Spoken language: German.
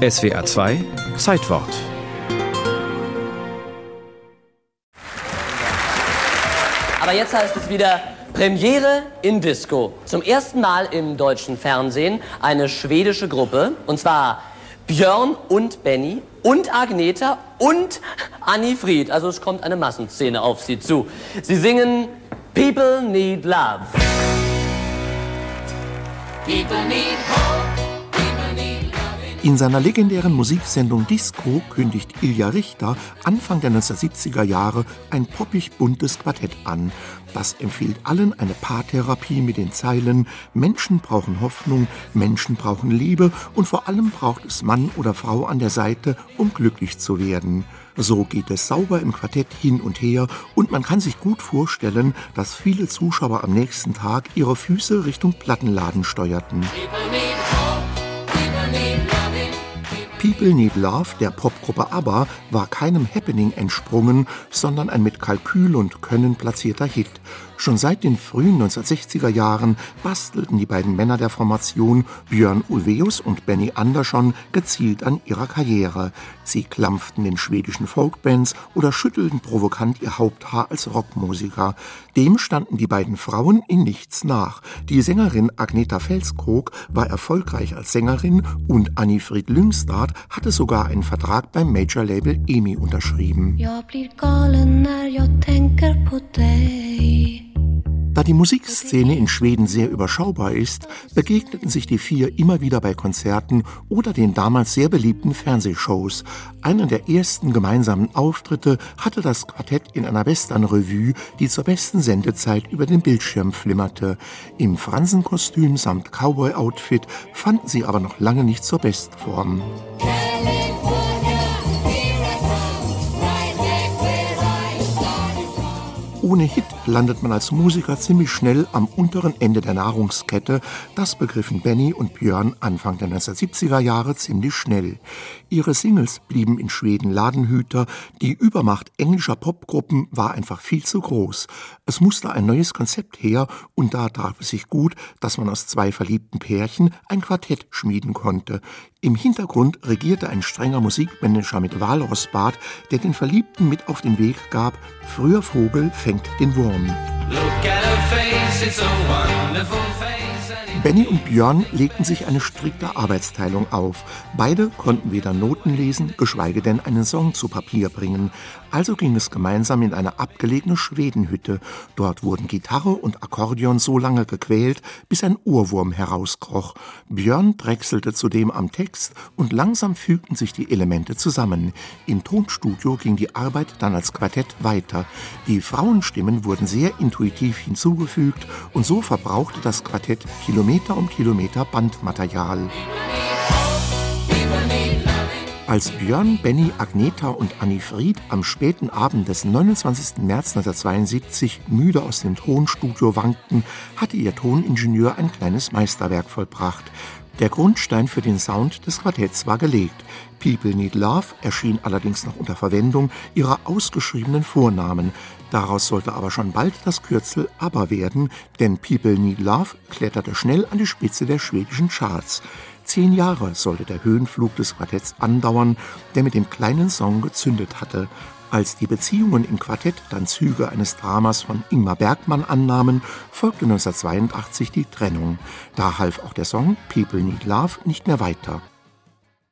SWR 2 Zeitwort. Aber jetzt heißt es wieder Premiere in Disco. Zum ersten Mal im deutschen Fernsehen eine schwedische Gruppe. Und zwar Björn und Benny und Agneta und Annie Fried. Also es kommt eine Massenszene auf sie zu. Sie singen People Need Love. People need hope. In seiner legendären Musiksendung Disco kündigt Ilja Richter Anfang der 1970er Jahre ein poppig buntes Quartett an. Das empfiehlt allen eine Paartherapie mit den Zeilen Menschen brauchen Hoffnung, Menschen brauchen Liebe und vor allem braucht es Mann oder Frau an der Seite, um glücklich zu werden. So geht es sauber im Quartett hin und her und man kann sich gut vorstellen, dass viele Zuschauer am nächsten Tag ihre Füße Richtung Plattenladen steuerten. People Need Love der Popgruppe ABBA war keinem Happening entsprungen, sondern ein mit Kalkül und Können platzierter Hit. Schon seit den frühen 1960er Jahren bastelten die beiden Männer der Formation, Björn Ulvaeus und Benny Andersson, gezielt an ihrer Karriere. Sie klampften den schwedischen Folkbands oder schüttelten provokant ihr Haupthaar als Rockmusiker. Dem standen die beiden Frauen in nichts nach. Die Sängerin Agneta Felskrog war erfolgreich als Sängerin und Annie-Fried Lyngstad hatte sogar einen Vertrag beim Major-Label EMI unterschrieben. Jag blir galen när jag tänker på dig die Musikszene in Schweden sehr überschaubar ist, begegneten sich die vier immer wieder bei Konzerten oder den damals sehr beliebten Fernsehshows. Einen der ersten gemeinsamen Auftritte hatte das Quartett in einer Western-Revue, die zur besten Sendezeit über den Bildschirm flimmerte. Im Fransenkostüm samt Cowboy-Outfit fanden sie aber noch lange nicht zur Bestform. Ohne Hit landet man als Musiker ziemlich schnell am unteren Ende der Nahrungskette. Das begriffen Benny und Björn Anfang der 1970er Jahre ziemlich schnell. Ihre Singles blieben in Schweden Ladenhüter. Die Übermacht englischer Popgruppen war einfach viel zu groß. Es musste ein neues Konzept her und da traf es sich gut, dass man aus zwei verliebten Pärchen ein Quartett schmieden konnte. Im Hintergrund regierte ein strenger Musikmanager mit Walrossbart, der den Verliebten mit auf den Weg gab, früher Vogel fängt den Wurm. Benny und Björn legten sich eine strikte Arbeitsteilung auf. Beide konnten weder Noten lesen, geschweige denn einen Song zu Papier bringen. Also ging es gemeinsam in eine abgelegene Schwedenhütte. Dort wurden Gitarre und Akkordeon so lange gequält, bis ein Ohrwurm herauskroch. Björn drechselte zudem am Text und langsam fügten sich die Elemente zusammen. Im Tonstudio ging die Arbeit dann als Quartett weiter. Die Frauenstimmen wurden sehr intuitiv hinzugefügt und so verbrauchte das Quartett Kilometer um Kilometer Bandmaterial. Als Björn, Benny, Agneta und Annie Fried am späten Abend des 29. März 1972 müde aus dem Tonstudio wankten, hatte ihr Toningenieur ein kleines Meisterwerk vollbracht. Der Grundstein für den Sound des Quartetts war gelegt. People Need Love erschien allerdings noch unter Verwendung ihrer ausgeschriebenen Vornamen. Daraus sollte aber schon bald das Kürzel ABBA werden, denn People Need Love kletterte schnell an die Spitze der schwedischen Charts. Zehn Jahre sollte der Höhenflug des Quartetts andauern, der mit dem kleinen Song gezündet hatte. Als die Beziehungen im Quartett dann Züge eines Dramas von Ingmar Bergmann annahmen, folgte 1982 die Trennung. Da half auch der Song People Need Love nicht mehr weiter.